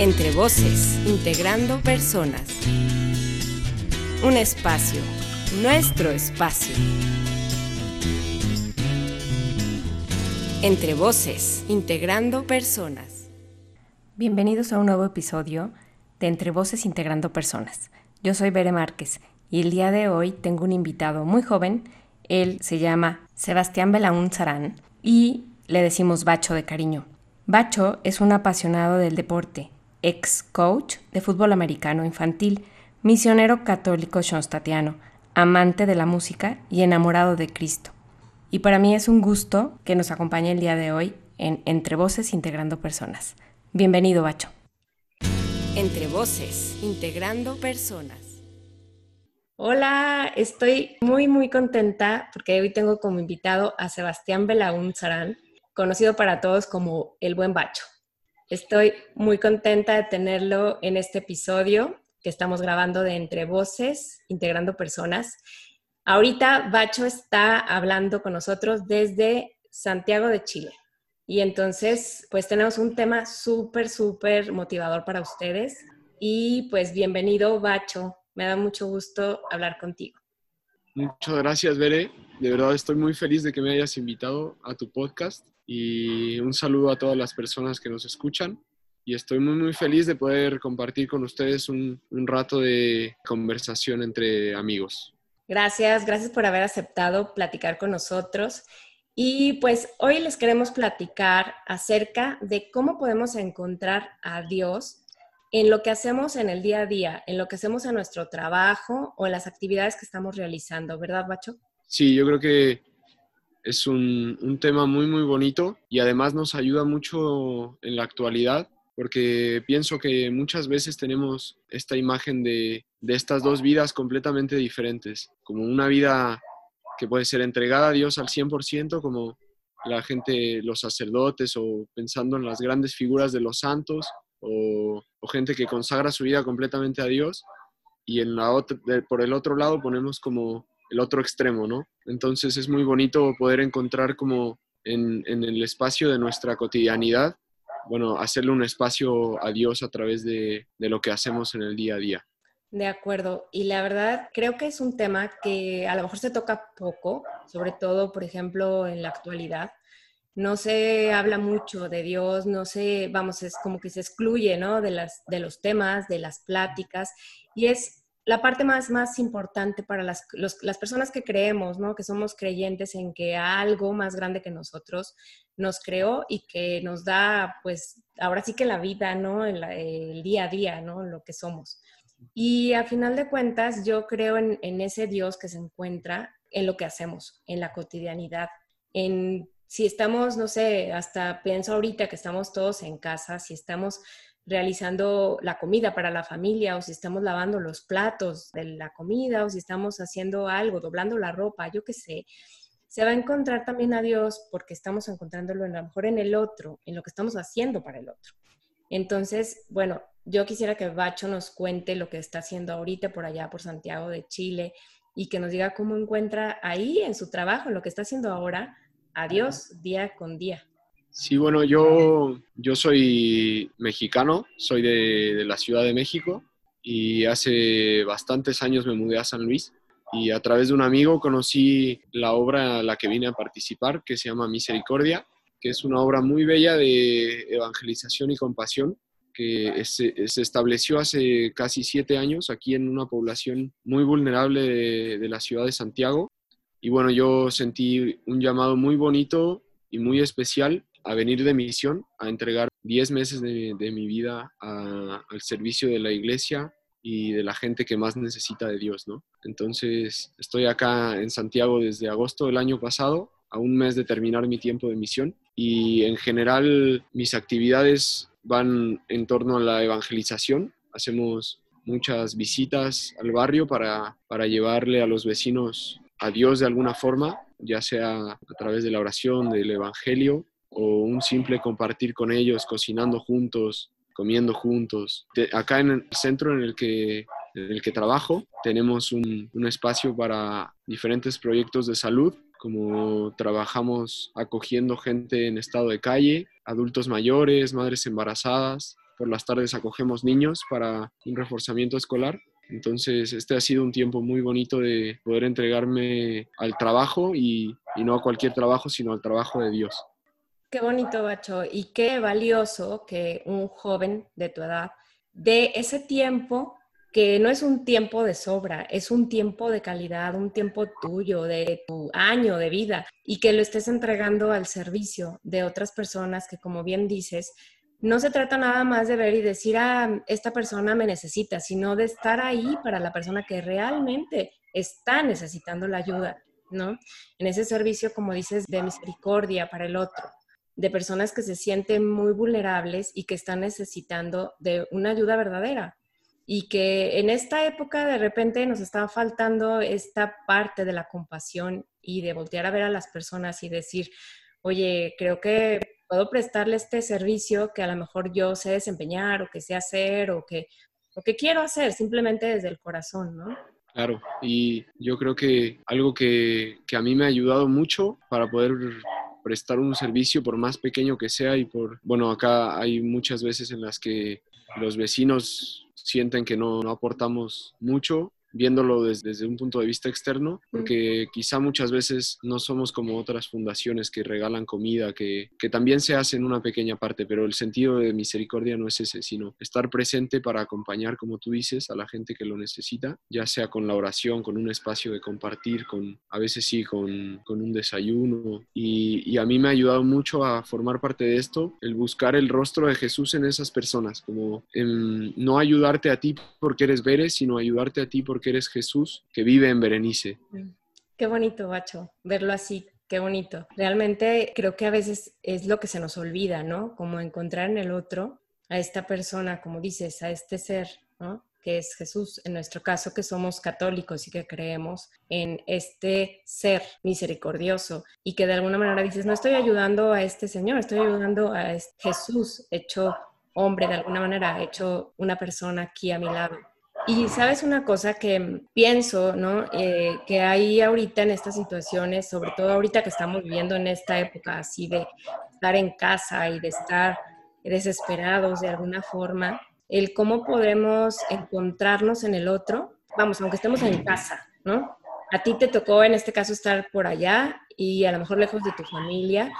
Entre voces, integrando personas. Un espacio, nuestro espacio. Entre voces, integrando personas. Bienvenidos a un nuevo episodio de Entre voces, integrando personas. Yo soy Bere Márquez y el día de hoy tengo un invitado muy joven. Él se llama Sebastián Belaún Sarán y le decimos Bacho de cariño. Bacho es un apasionado del deporte, ex coach de fútbol americano infantil, misionero católico shonstatiano, amante de la música y enamorado de Cristo. Y para mí es un gusto que nos acompañe el día de hoy en Entre Voces Integrando Personas. Bienvenido, Bacho. Entre Voces Integrando Personas. Hola, estoy muy muy contenta porque hoy tengo como invitado a Sebastián Belaún Sarán, conocido para todos como el buen Bacho. Estoy muy contenta de tenerlo en este episodio que estamos grabando de Entre Voces, integrando personas. Ahorita Bacho está hablando con nosotros desde Santiago de Chile. Y entonces, pues tenemos un tema súper, súper motivador para ustedes. Y pues bienvenido, Bacho. Me da mucho gusto hablar contigo. Muchas gracias, Bere. De verdad estoy muy feliz de que me hayas invitado a tu podcast y un saludo a todas las personas que nos escuchan. Y estoy muy, muy feliz de poder compartir con ustedes un, un rato de conversación entre amigos. Gracias, gracias por haber aceptado platicar con nosotros. Y pues hoy les queremos platicar acerca de cómo podemos encontrar a Dios en lo que hacemos en el día a día, en lo que hacemos en nuestro trabajo o en las actividades que estamos realizando, ¿verdad, Bacho? Sí, yo creo que es un, tema muy, muy bonito y además nos ayuda mucho en la actualidad porque pienso que muchas veces tenemos esta imagen de, estas dos vidas completamente diferentes, como una vida que puede ser entregada a Dios al 100%, como la gente, los sacerdotes o pensando en las grandes figuras de los santos o, gente que consagra su vida completamente a Dios y en la por el otro lado ponemos como el otro extremo, ¿no? Entonces es muy bonito poder encontrar como en, el espacio de nuestra cotidianidad, bueno, hacerle un espacio a Dios a través de, de lo que hacemos en el día a día. De acuerdo. Y la verdad, creo que es un tema que a lo mejor se toca poco, sobre todo, por ejemplo, en la actualidad. No se habla mucho de Dios, no se, vamos, es como que se excluye, ¿no? De, las, de los temas, de las pláticas. Y es la parte más, más importante para las, las personas que creemos, ¿no? que somos creyentes en que algo más grande que nosotros nos creó y que nos da, pues, ahora sí que la vida, ¿no? el, día a día, ¿no? lo que somos. Y a final de cuentas, yo creo en, en, ese Dios que se encuentra en lo que hacemos, en la cotidianidad, en si estamos, no sé, hasta pienso ahorita que estamos todos en casa, si estamos realizando la comida para la familia o si estamos lavando los platos de la comida o si estamos haciendo algo, doblando la ropa, yo qué sé, se va a encontrar también a Dios porque estamos encontrándolo a lo mejor en el otro, en lo que estamos haciendo para el otro. Entonces, bueno, yo quisiera que Bacho nos cuente lo que está haciendo ahorita por allá, por Santiago de Chile, y que nos diga cómo encuentra ahí en su trabajo, en lo que está haciendo ahora, a Dios día con día. Sí, bueno, yo, yo soy mexicano, soy de, la Ciudad de México y hace bastantes años me mudé a San Luis y a través de un amigo conocí la obra a la que vine a participar, que se llama Misericordia, que es una obra muy bella de evangelización y compasión que se, estableció hace casi siete años aquí en una población muy vulnerable de la ciudad de Santiago. Y bueno, yo sentí un llamado muy bonito y muy especial a venir de misión, a entregar 10 meses de, mi vida al servicio de la iglesia y de la gente que más necesita de Dios, ¿no? Entonces, estoy acá en Santiago desde agosto del año pasado, a un mes de terminar mi tiempo de misión, y en general mis actividades van en torno a la evangelización. Hacemos muchas visitas al barrio para, para llevarle a los vecinos a Dios de alguna forma, ya sea a través de la oración, del Evangelio o un simple compartir con ellos, cocinando juntos, comiendo juntos. acá en el centro en el que, en el que trabajo tenemos un, un espacio para diferentes proyectos de salud, como trabajamos acogiendo gente en estado de calle, adultos mayores, madres embarazadas, por las tardes acogemos niños para un reforzamiento escolar. Entonces, este ha sido un tiempo muy bonito de poder entregarme al trabajo y no a cualquier trabajo, sino al trabajo de Dios. Qué bonito, Bacho, y qué valioso que un joven de tu edad de ese tiempo que no es un tiempo de sobra, es un tiempo de calidad, un tiempo tuyo, de tu año de vida, y que lo estés entregando al servicio de otras personas que, como bien dices, no se trata nada más de ver y decir, ah, esta persona me necesita, sino de estar ahí para la persona que realmente está necesitando la ayuda, ¿no? En ese servicio, como dices, de misericordia para el otro, de personas que se sienten muy vulnerables y que están necesitando de una ayuda verdadera, y que en esta época de repente nos estaba faltando esta parte de la compasión y de voltear a ver a las personas y decir, oye, creo que puedo prestarle este servicio que a lo mejor yo sé desempeñar o que sé hacer o que, o que quiero hacer simplemente desde el corazón, ¿no? Claro, y yo creo que algo que, que a mí me ha ayudado mucho para poder prestar un servicio por más pequeño que sea y por, bueno, acá hay muchas veces en las que los vecinos sienten que no, no aportamos mucho viéndolo desde, un punto de vista externo, porque quizá muchas veces no somos como otras fundaciones que regalan comida, que, que, también se hace en una pequeña parte, pero el sentido de misericordia no es ese, sino estar presente para acompañar, como tú dices, a la gente que lo necesita, ya sea con la oración, con un espacio de compartir, con a veces sí, con, con un desayuno. Y, y a mí me ha ayudado mucho a formar parte de esto, el buscar el rostro de Jesús en esas personas, como en no ayudarte a ti porque eres veres, sino ayudarte a ti porque porque eres Jesús que vive en Berenice. Qué bonito, Bacho, verlo así. Qué bonito. Realmente creo que a veces es lo que se nos olvida, ¿no? Como encontrar en el otro a esta persona, como dices, a este ser, ¿no? que es Jesús, en nuestro caso que somos católicos y que creemos en este ser misericordioso y que de alguna manera dices, no estoy ayudando a este Señor, estoy ayudando a este Jesús hecho hombre de alguna manera, hecho una persona aquí a mi lado. Y sabes una cosa que pienso, ¿no? Eh, que hay ahorita en estas situaciones, sobre todo ahorita que estamos viviendo en esta época así de estar en casa y de estar desesperados de alguna forma, el cómo podemos encontrarnos en el otro, vamos, aunque estemos en casa, ¿no? A ti te tocó en este caso estar por allá y a lo mejor lejos de tu familia,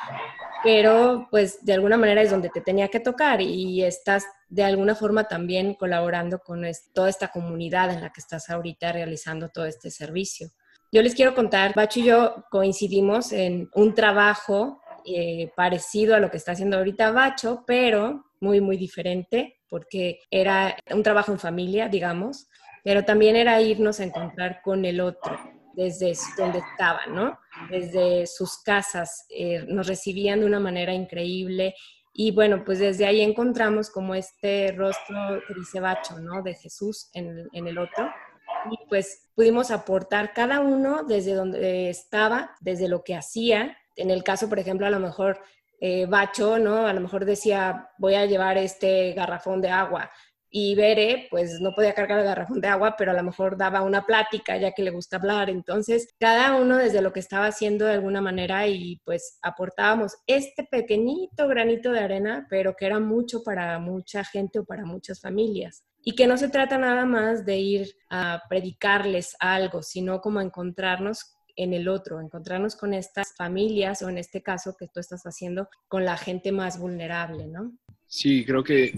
pero pues de alguna manera es donde te tenía que tocar y estás de alguna forma también colaborando con toda esta comunidad en la que estás ahorita realizando todo este servicio. Yo les quiero contar, Bacho y yo coincidimos en un trabajo eh, parecido a lo que está haciendo ahorita Bacho, pero muy, muy diferente, porque era un trabajo en familia, digamos, pero también era irnos a encontrar con el otro desde donde estaban, ¿no? Desde sus casas, eh, nos recibían de una manera increíble y bueno, pues desde ahí encontramos como este rostro que dice Bacho, ¿no? De Jesús en, en el otro. Y pues pudimos aportar cada uno desde donde estaba, desde lo que hacía. En el caso, por ejemplo, a lo mejor eh, Bacho, ¿no? A lo mejor decía, voy a llevar este garrafón de agua y Bere pues no podía cargar el garrafón de agua, pero a lo mejor daba una plática ya que le gusta hablar. Entonces, cada uno desde lo que estaba haciendo de alguna manera y pues aportábamos este pequeñito granito de arena, pero que era mucho para mucha gente o para muchas familias. Y que no se trata nada más de ir a predicarles algo, sino como encontrarnos en el otro, encontrarnos con estas familias o en este caso que tú estás haciendo con la gente más vulnerable, ¿no? Sí, creo que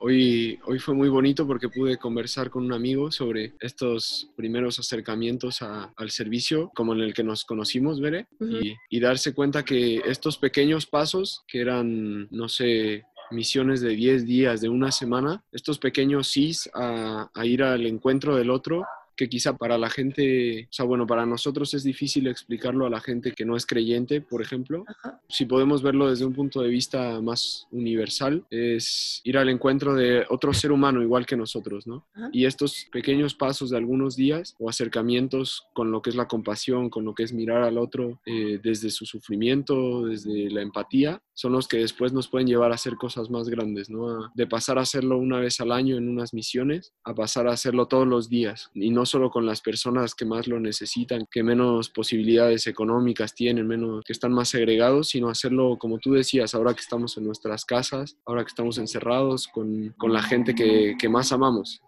Hoy, hoy fue muy bonito porque pude conversar con un amigo sobre estos primeros acercamientos al servicio, como en el que nos conocimos, Bere, y, y darse cuenta que estos pequeños pasos, que eran, no sé, misiones de 10 días, de una semana, estos pequeños sís a, a, ir al encuentro del otro, que quizá para la gente, o sea, bueno, para nosotros es difícil explicarlo a la gente que no es creyente, por ejemplo. Si podemos verlo desde un punto de vista más universal, es ir al encuentro de otro ser humano igual que nosotros, ¿no? Y estos pequeños pasos de algunos días o acercamientos con lo que es la compasión, con lo que es mirar al otro eh, desde su sufrimiento, desde la empatía, son los que después nos pueden llevar a hacer cosas más grandes, ¿no? De pasar a hacerlo una vez al año en unas misiones a pasar a hacerlo todos los días y no solo con las personas que más lo necesitan, que menos posibilidades económicas tienen, menos que están más segregados, sino hacerlo como tú decías, ahora que estamos en nuestras casas, ahora que estamos encerrados con, con la gente que, que más amamos.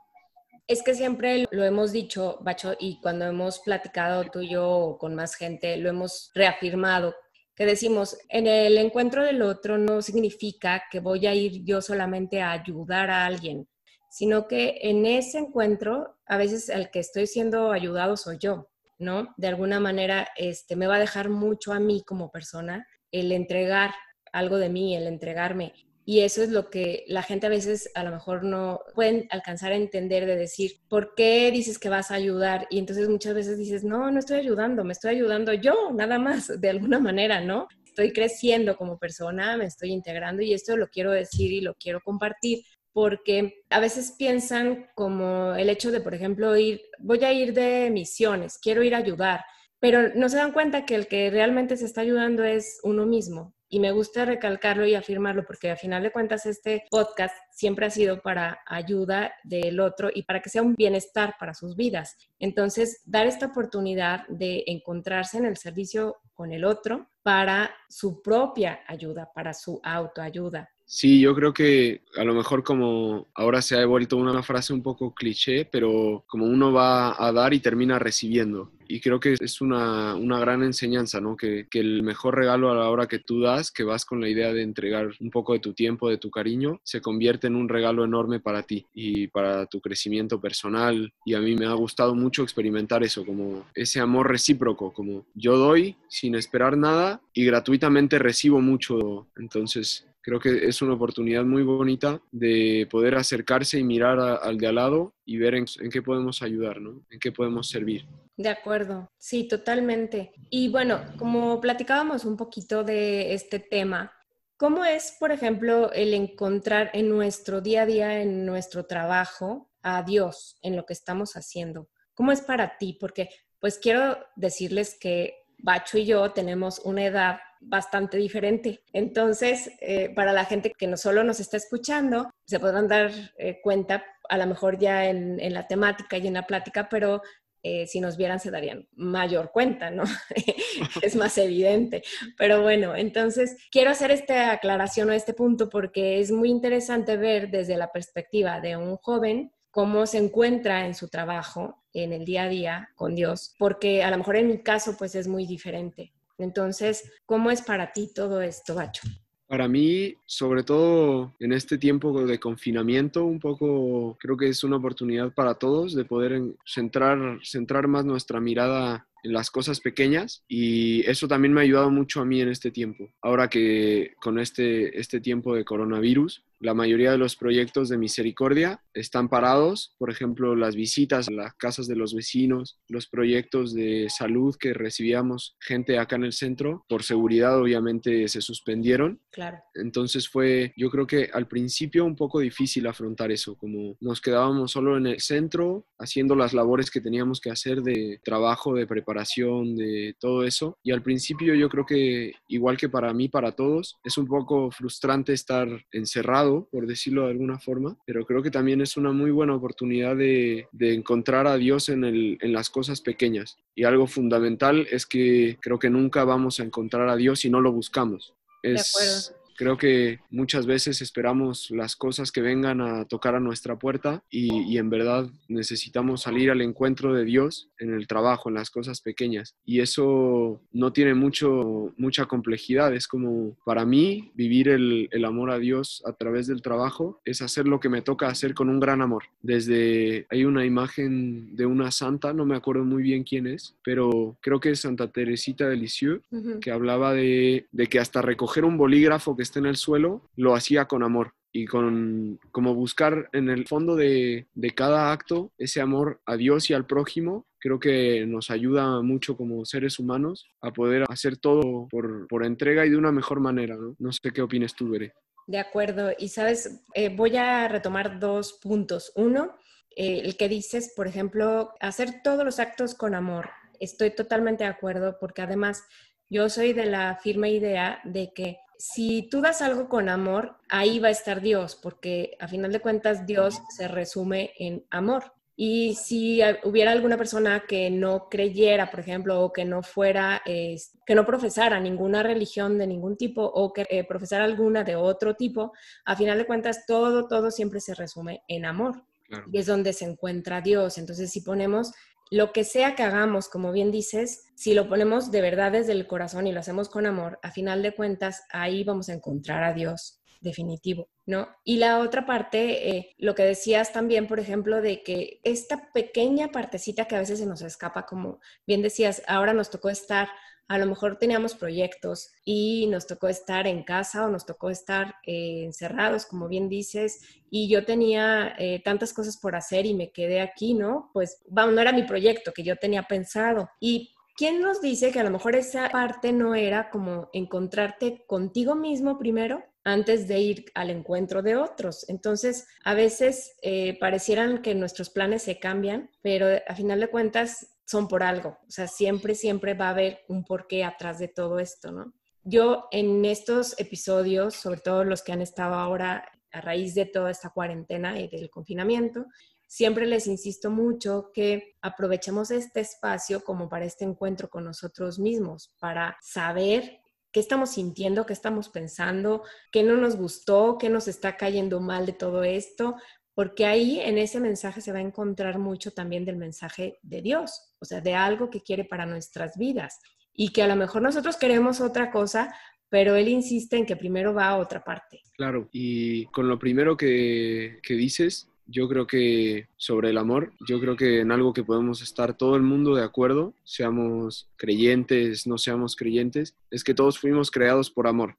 Es que siempre lo hemos dicho, Bacho, y cuando hemos platicado tú y yo con más gente, lo hemos reafirmado, que decimos, en el encuentro del otro no significa que voy a ir yo solamente a ayudar a alguien, sino que en ese encuentro a veces el que estoy siendo ayudado soy yo, ¿no? De alguna manera este, me va a dejar mucho a mí como persona el entregar algo de mí, el entregarme. Y eso es lo que la gente a veces a lo mejor no pueden alcanzar a entender de decir, ¿por qué dices que vas a ayudar? Y entonces muchas veces dices, no, no estoy ayudando, me estoy ayudando yo, nada más, de alguna manera, ¿no? Estoy creciendo como persona, me estoy integrando y esto lo quiero decir y lo quiero compartir porque a veces piensan como el hecho de, por ejemplo, ir, voy a ir de misiones, quiero ir a ayudar, pero no se dan cuenta que el que realmente se está ayudando es uno mismo y me gusta recalcarlo y afirmarlo porque al final de cuentas este podcast siempre ha sido para ayuda del otro y para que sea un bienestar para sus vidas. Entonces, dar esta oportunidad de encontrarse en el servicio con el otro para su propia ayuda, para su autoayuda. Sí, yo creo que a lo mejor como ahora se ha vuelto una frase un poco cliché, pero como uno va a dar y termina recibiendo. Y creo que es una, una gran enseñanza, ¿no? Que, que, el mejor regalo a la hora que tú das, que vas con la idea de entregar un poco de tu tiempo, de tu cariño, se convierte en un regalo enorme para ti y para tu crecimiento personal. Y a mí me ha gustado mucho experimentar eso, como ese amor recíproco, como yo doy sin esperar nada y gratuitamente recibo mucho. Entonces, creo que es una oportunidad muy bonita de poder acercarse y mirar al de al lado y ver en, qué podemos ayudar, ¿no? En qué podemos servir. De acuerdo, sí, totalmente. Y bueno, como platicábamos un poquito de este tema, ¿cómo es, por ejemplo, el encontrar en nuestro día a día, en nuestro trabajo, a Dios en lo que estamos haciendo? ¿Cómo es para ti? Porque pues quiero decirles que Bacho y yo tenemos una edad bastante diferente. Entonces, eh, para la gente que no solo nos está escuchando, se podrán dar eh, cuenta, a lo mejor ya en, la temática y en la plática, pero eh, si nos vieran se darían mayor cuenta, ¿no? es más evidente. Pero bueno, entonces quiero hacer esta aclaración o este punto porque es muy interesante ver desde la perspectiva de un joven cómo se encuentra en su trabajo, en el día a día con Dios, porque a lo mejor en mi caso pues es muy diferente. Entonces, ¿cómo es para ti todo esto, Bacho? Para mí, sobre todo en este tiempo de confinamiento, un poco creo que es una oportunidad para todos de poder centrar, centrar más nuestra mirada en las cosas pequeñas y eso también me ha ayudado mucho a mí en este tiempo. Ahora que con este, este tiempo de coronavirus, la mayoría de los proyectos de misericordia están parados, por ejemplo, las visitas a las casas de los vecinos, los proyectos de salud que recibíamos gente acá en el centro, por seguridad obviamente se suspendieron. Claro. Entonces fue, yo creo que al principio un poco difícil afrontar eso, como nos quedábamos solo en el centro haciendo las labores que teníamos que hacer de trabajo, de preparación, de todo eso. Y al principio yo creo que igual que para mí, para todos, es un poco frustrante estar encerrado por decirlo de alguna forma, pero creo que también es una muy buena oportunidad de, encontrar a Dios en, en las cosas pequeñas. Y algo fundamental es que creo que nunca vamos a encontrar a Dios si no lo buscamos. Es, Creo que muchas veces esperamos las cosas que vengan a tocar a nuestra puerta y, en verdad necesitamos salir al encuentro de Dios en el trabajo, en las cosas pequeñas. Y eso no tiene mucho, mucha complejidad. Es como para mí vivir el, el amor a Dios a través del trabajo es hacer lo que me toca hacer con un gran amor. Desde hay una imagen de una santa, no me acuerdo muy bien quién es, pero creo que es Santa Teresita de Lisieux, que hablaba de, de que hasta recoger un bolígrafo que en el suelo, lo hacía con amor y con como buscar en el fondo de, cada acto ese amor a Dios y al prójimo, creo que nos ayuda mucho como seres humanos a poder hacer todo por, entrega y de una mejor manera. No, sé qué opinas tú, Bere. De acuerdo. Y sabes, eh, voy a retomar dos puntos. Uno, eh, el que dices, por ejemplo, hacer todos los actos con amor. Estoy totalmente de acuerdo porque además yo soy de la firme idea de que si tú das algo con amor, ahí va a estar Dios, porque a final de cuentas Dios se resume en amor. Y si hubiera alguna persona que no creyera, por ejemplo, o que no fuera, que no profesara ninguna religión de ningún tipo o que eh, profesara alguna de otro tipo, a final de cuentas todo, todo siempre se resume en amor. Y es donde se encuentra Dios. Entonces, si ponemos lo que sea que hagamos, como bien dices, si lo ponemos de verdad desde el corazón y lo hacemos con amor, a final de cuentas ahí vamos a encontrar a Dios definitivo, ¿no? Y la otra parte, eh, lo que decías también, por ejemplo, de que esta pequeña partecita que a veces se nos escapa, como bien decías, ahora nos tocó estar, a lo mejor teníamos proyectos y nos tocó estar en casa o nos tocó estar eh, encerrados, como bien dices, y yo tenía eh, tantas cosas por hacer y me quedé aquí, ¿no? Pues, vamos, no era mi proyecto que yo tenía pensado. Y ¿quién nos dice que a lo mejor esa parte no era como encontrarte contigo mismo primero antes de ir al encuentro de otros. Entonces, a veces eh, parecieran que nuestros planes se cambian, pero a final de cuentas son por algo. O sea, siempre, siempre va a haber un porqué atrás de todo esto, ¿no? Yo en estos episodios, sobre todo los que han estado ahora a raíz de toda esta cuarentena y del confinamiento, siempre les insisto mucho que aprovechemos este espacio como para este encuentro con nosotros mismos, para saber qué estamos sintiendo, qué estamos pensando, qué no nos gustó, qué nos está cayendo mal de todo esto, porque ahí en ese mensaje se va a encontrar mucho también del mensaje de Dios, o sea, de algo que quiere para nuestras vidas y que a lo mejor nosotros queremos otra cosa, pero él insiste en que primero va a otra parte. Claro, y con lo primero que, que dices, yo creo que sobre el amor, yo creo que en algo que podemos estar todo el mundo de acuerdo, seamos creyentes, no seamos creyentes, es que todos fuimos creados por amor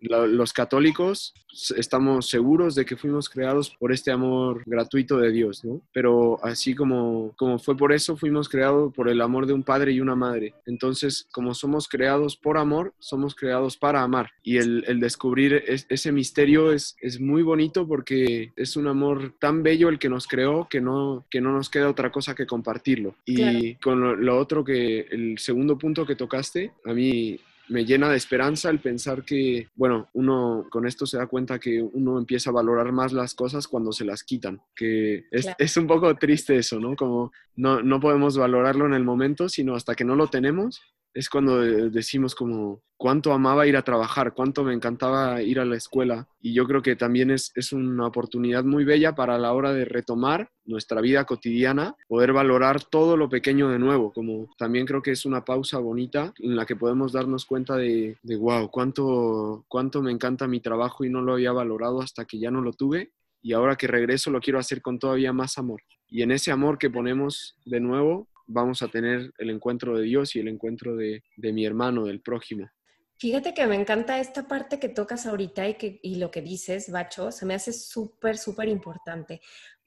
los católicos estamos seguros de que fuimos creados por este amor gratuito de Dios, ¿no? Pero así como, como fue por eso, fuimos creados por el amor de un padre y una madre. Entonces, como somos creados por amor, somos creados para amar. Y el, descubrir ese misterio es, es muy bonito porque es un amor tan bello el que nos creó que no, que no nos queda otra cosa que compartirlo. Y con lo otro que, el segundo punto que tocaste, a mí me llena de esperanza el pensar que, bueno, uno con esto se da cuenta que uno empieza a valorar más las cosas cuando se las quitan, que es, es un poco triste eso, ¿no? Como no, no podemos valorarlo en el momento, sino hasta que no lo tenemos es cuando decimos como cuánto amaba ir a trabajar, cuánto me encantaba ir a la escuela. Y yo creo que también es, es una oportunidad muy bella para la hora de retomar nuestra vida cotidiana, poder valorar todo lo pequeño de nuevo, como también creo que es una pausa bonita en la que podemos darnos cuenta de, de wow, cuánto, cuánto me encanta mi trabajo y no lo había valorado hasta que ya no lo tuve. Y ahora que regreso lo quiero hacer con todavía más amor. Y en ese amor que ponemos de nuevo, vamos a tener el encuentro de Dios y el encuentro de, mi hermano, del prójimo. Fíjate que me encanta esta parte que tocas ahorita y, que, y lo que dices, Bacho, se me hace súper, súper importante,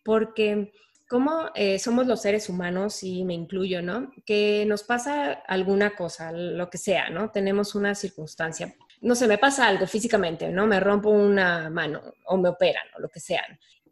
porque como eh, somos los seres humanos, y me incluyo, ¿no? Que nos pasa alguna cosa, lo que sea, ¿no? Tenemos una circunstancia, no sé, me pasa algo físicamente, ¿no? Me rompo una mano o me operan o lo que sea.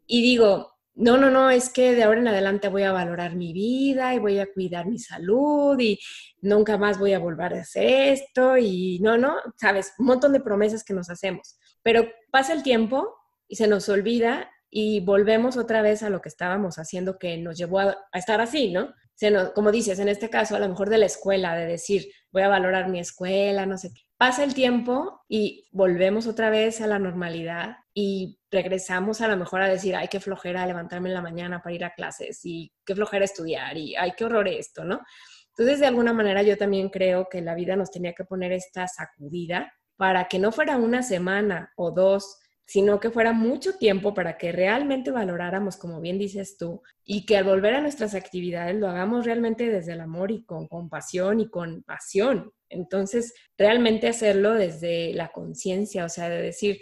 Y digo, no, no, no, es que de ahora en adelante voy a valorar mi vida y voy a cuidar mi salud y nunca más voy a volver a hacer esto y no, no, sabes, un montón de promesas que nos hacemos. Pero pasa el tiempo y se nos olvida y volvemos otra vez a lo que estábamos haciendo que nos llevó a, estar así, ¿no? Se como dices, en este caso, a lo mejor de la escuela, de decir, voy a valorar mi escuela, no sé qué. Pasa el tiempo y volvemos otra vez a la normalidad y regresamos a lo mejor a decir, ay, qué flojera levantarme en la mañana para ir a clases y qué flojera estudiar y ay, qué horror esto, ¿no? Entonces, de alguna manera yo también creo que la vida nos tenía que poner esta sacudida para que no fuera una semana o dos, sino que fuera mucho tiempo para que realmente valoráramos, como bien dices tú, y que al volver a nuestras actividades lo hagamos realmente desde el amor y con compasión y con pasión. Entonces, realmente hacerlo desde la conciencia, o sea, de decir,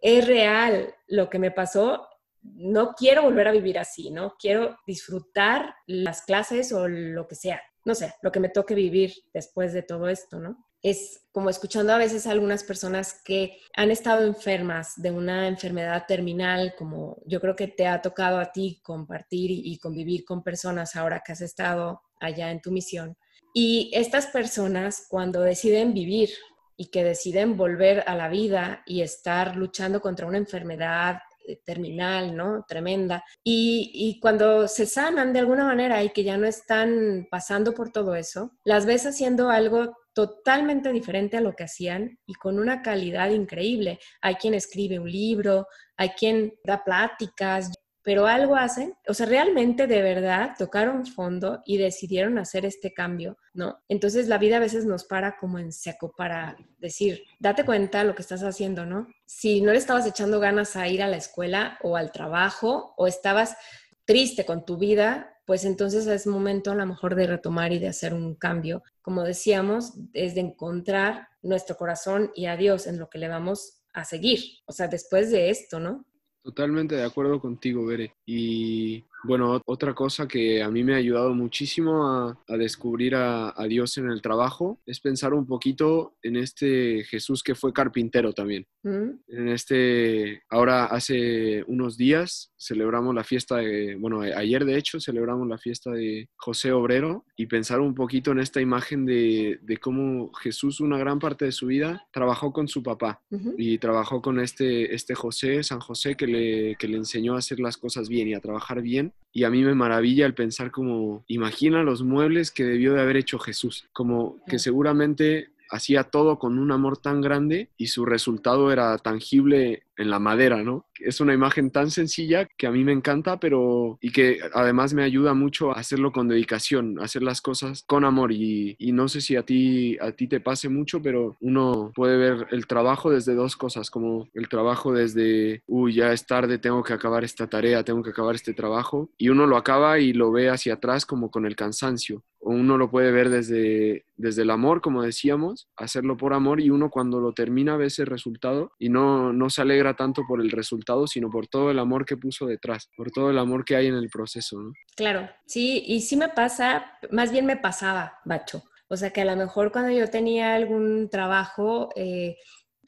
es real lo que me pasó, no quiero volver a vivir así, ¿no? Quiero disfrutar las clases o lo que sea, no sé, lo que me toque vivir después de todo esto, ¿no? es como escuchando a veces a algunas personas que han estado enfermas de una enfermedad terminal, como yo creo que te ha tocado a ti compartir y convivir con personas ahora que has estado allá en tu misión. Y estas personas cuando deciden vivir y que deciden volver a la vida y estar luchando contra una enfermedad terminal, ¿no? Tremenda. Y, y, cuando se sanan de alguna manera y que ya no están pasando por todo eso, las ves haciendo algo totalmente diferente a lo que hacían y con una calidad increíble. Hay quien escribe un libro, hay quien da pláticas pero algo hacen, o sea, realmente de verdad tocaron fondo y decidieron hacer este cambio, ¿no? Entonces la vida a veces nos para como en seco para decir, date cuenta lo que estás haciendo, ¿no? Si no le estabas echando ganas a ir a la escuela o al trabajo o estabas triste con tu vida, pues entonces es momento a lo mejor de retomar y de hacer un cambio. Como decíamos, es de encontrar nuestro corazón y a Dios en lo que le vamos a seguir, o sea, después de esto, ¿no? Totalmente de acuerdo contigo, Bere. Y bueno, otra cosa que a mí me ha ayudado muchísimo a, descubrir a, Dios en el trabajo es pensar un poquito en este Jesús que fue carpintero también. Mm. En este, ahora hace unos días celebramos la fiesta de, bueno, ayer de hecho celebramos la fiesta de José Obrero y pensar un poquito en esta imagen de, cómo Jesús una gran parte de su vida trabajó con su papá y trabajó con este, este José, San José, que le, que le enseñó a hacer las cosas bien y a trabajar bien. Y a mí me maravilla el pensar como, imagina los muebles que debió de haber hecho Jesús, como que seguramente hacía todo con un amor tan grande y su resultado era tangible en la madera, ¿no? Es una imagen tan sencilla que a mí me encanta, pero y que además me ayuda mucho a hacerlo con dedicación, hacer las cosas con amor y, no sé si a ti a ti te pase mucho, pero uno puede ver el trabajo desde dos cosas, como el trabajo desde, uy, ya es tarde, tengo que acabar esta tarea, tengo que acabar este trabajo y uno lo acaba y lo ve hacia atrás como con el cansancio o uno lo puede ver desde, desde el amor, como decíamos, hacerlo por amor y uno cuando lo termina ve ese resultado y no, no se alegra tanto por el resultado, sino por todo el amor que puso detrás, por todo el amor que hay en el proceso, ¿no? Claro, sí, y sí me pasa, más bien me pasaba, Bacho. O sea que a lo mejor cuando yo tenía algún trabajo, eh,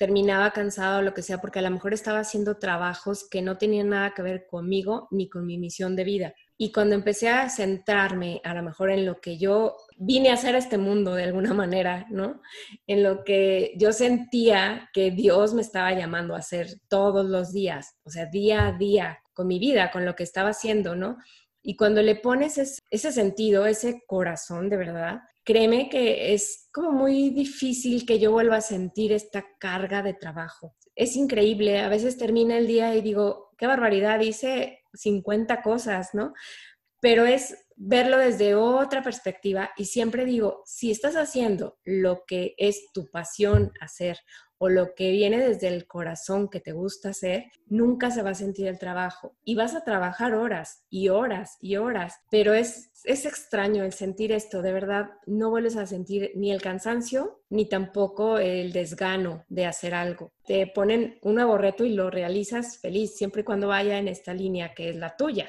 terminaba cansado o lo que sea, porque a lo mejor estaba haciendo trabajos que no tenían nada que ver conmigo ni con mi misión de vida. Y cuando empecé a centrarme a lo mejor en lo que yo vine a hacer a este mundo de alguna manera, ¿no? En lo que yo sentía que Dios me estaba llamando a hacer todos los días, o sea, día a día, con mi vida, con lo que estaba haciendo, ¿no? Y cuando le pones ese sentido, ese corazón de verdad, créeme que es como muy difícil que yo vuelva a sentir esta carga de trabajo. Es increíble, a veces termina el día y digo, qué barbaridad, hice 50 cosas, ¿no? Pero es verlo desde otra perspectiva y siempre digo, si estás haciendo lo que es tu pasión hacer o lo que viene desde el corazón que te gusta hacer, nunca se va a sentir el trabajo y vas a trabajar horas y horas y horas, pero es, es extraño el sentir esto, de verdad, no vuelves a sentir ni el cansancio ni tampoco el desgano de hacer algo. Te ponen un nuevo reto y lo realizas feliz siempre y cuando vaya en esta línea que es la tuya.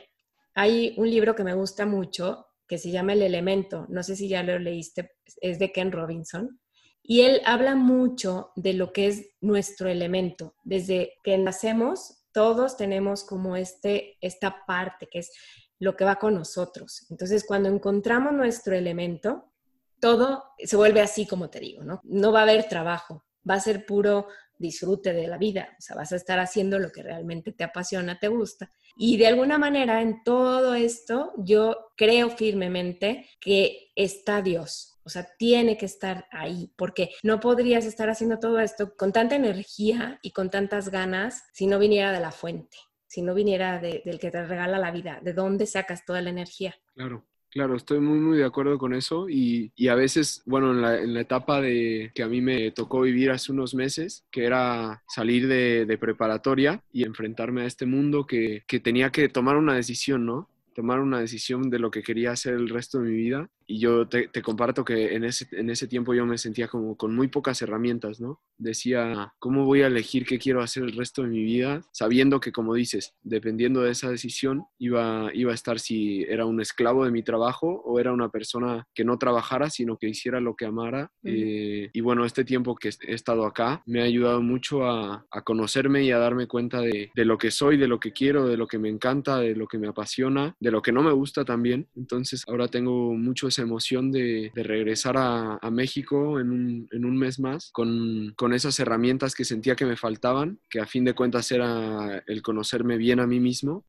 Hay un libro que me gusta mucho que se llama El Elemento, no sé si ya lo leíste, es de Ken Robinson y él habla mucho de lo que es nuestro elemento. Desde que nacemos, todos tenemos como este, esta parte que es lo que va con nosotros. Entonces, cuando encontramos nuestro elemento, todo se vuelve así como te digo, ¿no? No va a haber trabajo, va a ser puro disfrute de la vida, o sea, vas a estar haciendo lo que realmente te apasiona, te gusta. Y de alguna manera en todo esto yo creo firmemente que está Dios, o sea, tiene que estar ahí, porque no podrías estar haciendo todo esto con tanta energía y con tantas ganas si no viniera de la fuente, si no viniera del que te regala la vida, de dónde sacas toda la energía. Claro. Claro, estoy muy, muy de acuerdo con eso y, y a veces, bueno, en la, en la, etapa de que a mí me tocó vivir hace unos meses, que era salir de, de preparatoria y enfrentarme a este mundo que, que tenía que tomar una decisión, ¿no? Tomar una decisión de lo que quería hacer el resto de mi vida y yo te, comparto que en ese, en ese tiempo yo me sentía como con muy pocas herramientas, ¿no? Decía, ¿cómo voy a elegir qué quiero hacer el resto de mi vida? Sabiendo que, como dices, dependiendo de esa decisión, iba, iba a estar si era un esclavo de mi trabajo o era una persona que no trabajara, sino que hiciera lo que amara. Eh, y bueno, este tiempo que he estado acá me ha ayudado mucho a, a conocerme y a darme cuenta de, de, lo que soy, de lo que quiero, de lo que me encanta, de lo que me apasiona de lo que no me gusta también. Entonces ahora tengo mucho esa emoción de, regresar a, México en un, en un, mes más con, con esas herramientas que sentía que me faltaban, que a fin de cuentas era el conocerme bien a mí mismo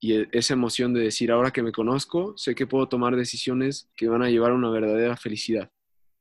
y e, esa emoción de decir ahora que me conozco, sé que puedo tomar decisiones que van a llevar a una verdadera felicidad.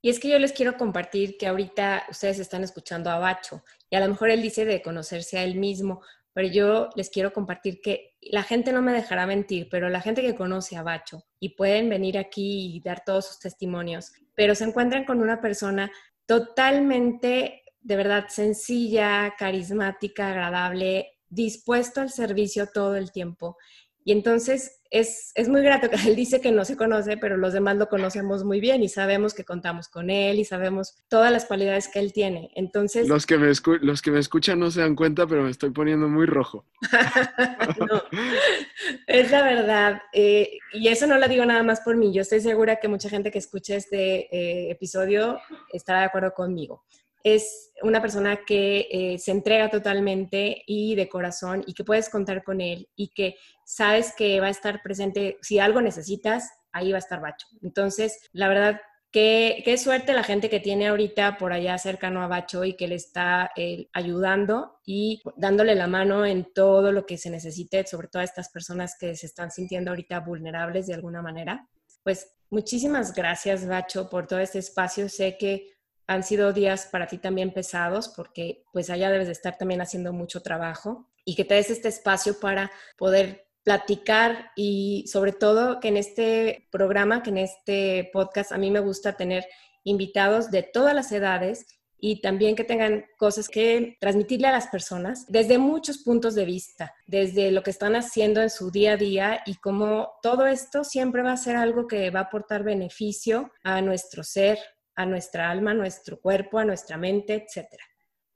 Y es que yo les quiero compartir que ahorita ustedes están escuchando a Bacho y a lo mejor él dice de conocerse a él mismo, pero yo les quiero compartir que la gente no me dejará mentir, pero la gente que conoce a Bacho y pueden venir aquí y dar todos sus testimonios, pero se encuentran con una persona totalmente, de verdad, sencilla, carismática, agradable, dispuesto al servicio todo el tiempo. Y entonces es, es, muy grato que él dice que no se conoce, pero los demás lo conocemos muy bien y sabemos que contamos con él y sabemos todas las cualidades que él tiene. Entonces... Los que me, los que me escuchan no se dan cuenta, pero me estoy poniendo muy rojo. es la verdad. Eh, y eso no lo digo nada más por mí. Yo estoy segura que mucha gente que escuche este eh, episodio estará de acuerdo conmigo es una persona que eh, se entrega totalmente y de corazón y que puedes contar con él y que sabes que va a estar presente. Si algo necesitas, ahí va a estar Bacho. Entonces, la verdad, qué, qué suerte la gente que tiene ahorita por allá cercano a Bacho y que le está eh, ayudando y dándole la mano en todo lo que se necesite, sobre todo a estas personas que se están sintiendo ahorita vulnerables de alguna manera. Pues muchísimas gracias, Bacho, por todo este espacio. Sé que han sido días para ti también pesados porque pues allá debes de estar también haciendo mucho trabajo y que te des este espacio para poder platicar y sobre todo que en este programa, que en este podcast, a mí me gusta tener invitados de todas las edades y también que tengan cosas que transmitirle a las personas desde muchos puntos de vista, desde lo que están haciendo en su día a día y cómo todo esto siempre va a ser algo que va a aportar beneficio a nuestro ser, a nuestra alma, a nuestro cuerpo, a nuestra mente, etcétera.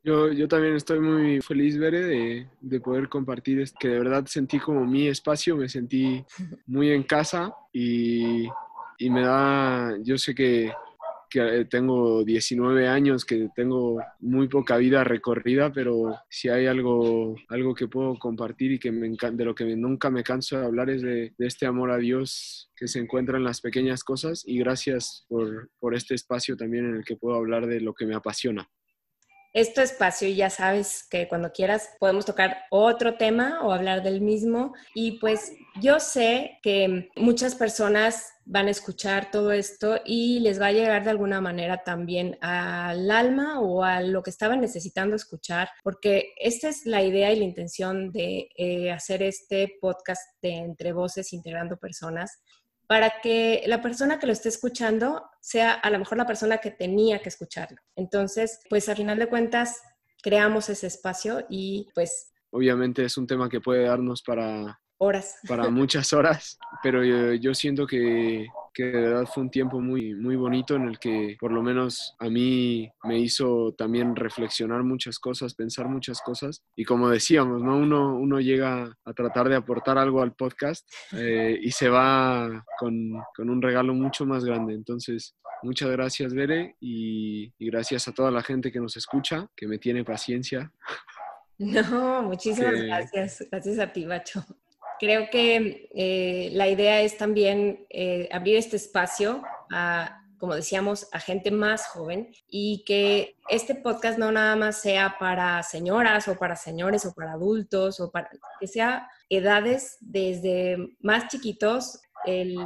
Yo, yo también estoy muy feliz, Bere, de, de poder compartir, que de verdad sentí como mi espacio, me sentí muy en casa y, y me da, yo sé que que tengo 19 años, que tengo muy poca vida recorrida, pero si hay algo, algo que puedo compartir y que me de lo que nunca me canso de hablar es de, este amor a Dios que se encuentra en las pequeñas cosas y gracias por, por este espacio también en el que puedo hablar de lo que me apasiona este espacio y ya sabes que cuando quieras podemos tocar otro tema o hablar del mismo. Y pues yo sé que muchas personas van a escuchar todo esto y les va a llegar de alguna manera también al alma o a lo que estaban necesitando escuchar, porque esta es la idea y la intención de eh, hacer este podcast de Entre Voces Integrando Personas para que la persona que lo esté escuchando sea a lo mejor la persona que tenía que escucharlo. Entonces, pues a final de cuentas, creamos ese espacio y pues... Obviamente es un tema que puede darnos para... Horas. Para muchas horas, pero yo, siento que, que, de verdad fue un tiempo muy, muy bonito en el que por lo menos a mí me hizo también reflexionar muchas cosas, pensar muchas cosas. Y como decíamos, ¿no? uno, uno llega a tratar de aportar algo al podcast eh, y se va con, con, un regalo mucho más grande. Entonces, muchas gracias, Bere, y, y gracias a toda la gente que nos escucha, que me tiene paciencia. No, muchísimas gracias. Gracias a ti, Bacho creo que eh, la idea es también eh, abrir este espacio a, como decíamos, a gente más joven y que este podcast no nada más sea para señoras o para señores o para adultos o para que sea edades desde más chiquitos. El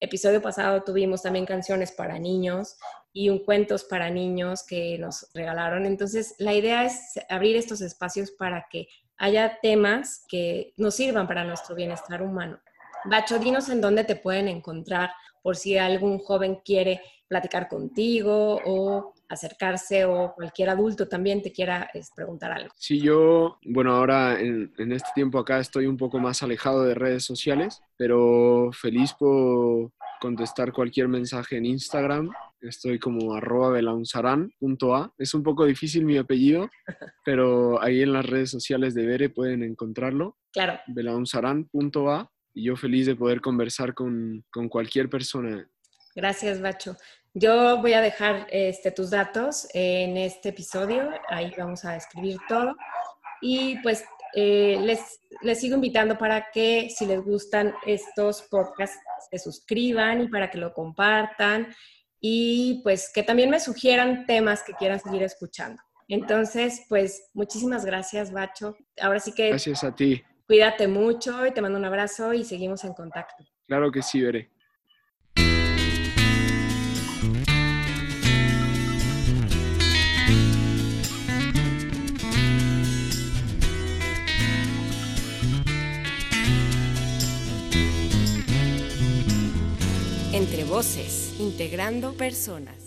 episodio pasado tuvimos también canciones para niños y un cuentos para niños que nos regalaron. Entonces, la idea es abrir estos espacios para que haya temas que nos sirvan para nuestro bienestar humano. Bacho, dinos en dónde te pueden encontrar por si algún joven quiere platicar contigo o acercarse o cualquier adulto también te quiera preguntar algo. Sí, yo, bueno, ahora en, en, este tiempo acá estoy un poco más alejado de redes sociales, pero feliz por contestar cualquier mensaje en Instagram Estoy como arroba belaunzaran.a. Es un poco difícil mi apellido, pero ahí en las redes sociales de Bere pueden encontrarlo. Claro. belaunzaran.a. Y yo feliz de poder conversar con, con cualquier persona. Gracias, Bacho. Yo voy a dejar este, tus datos en este episodio. Ahí vamos a escribir todo. Y pues eh, les, les sigo invitando para que si les gustan estos podcasts, se suscriban y para que lo compartan y pues que también me sugieran temas que quieran seguir escuchando. Entonces, pues muchísimas gracias, Bacho. Ahora sí que... Gracias a ti. Cuídate mucho y te mando un abrazo y seguimos en contacto. Claro que sí, veré. Entre voces, integrando personas.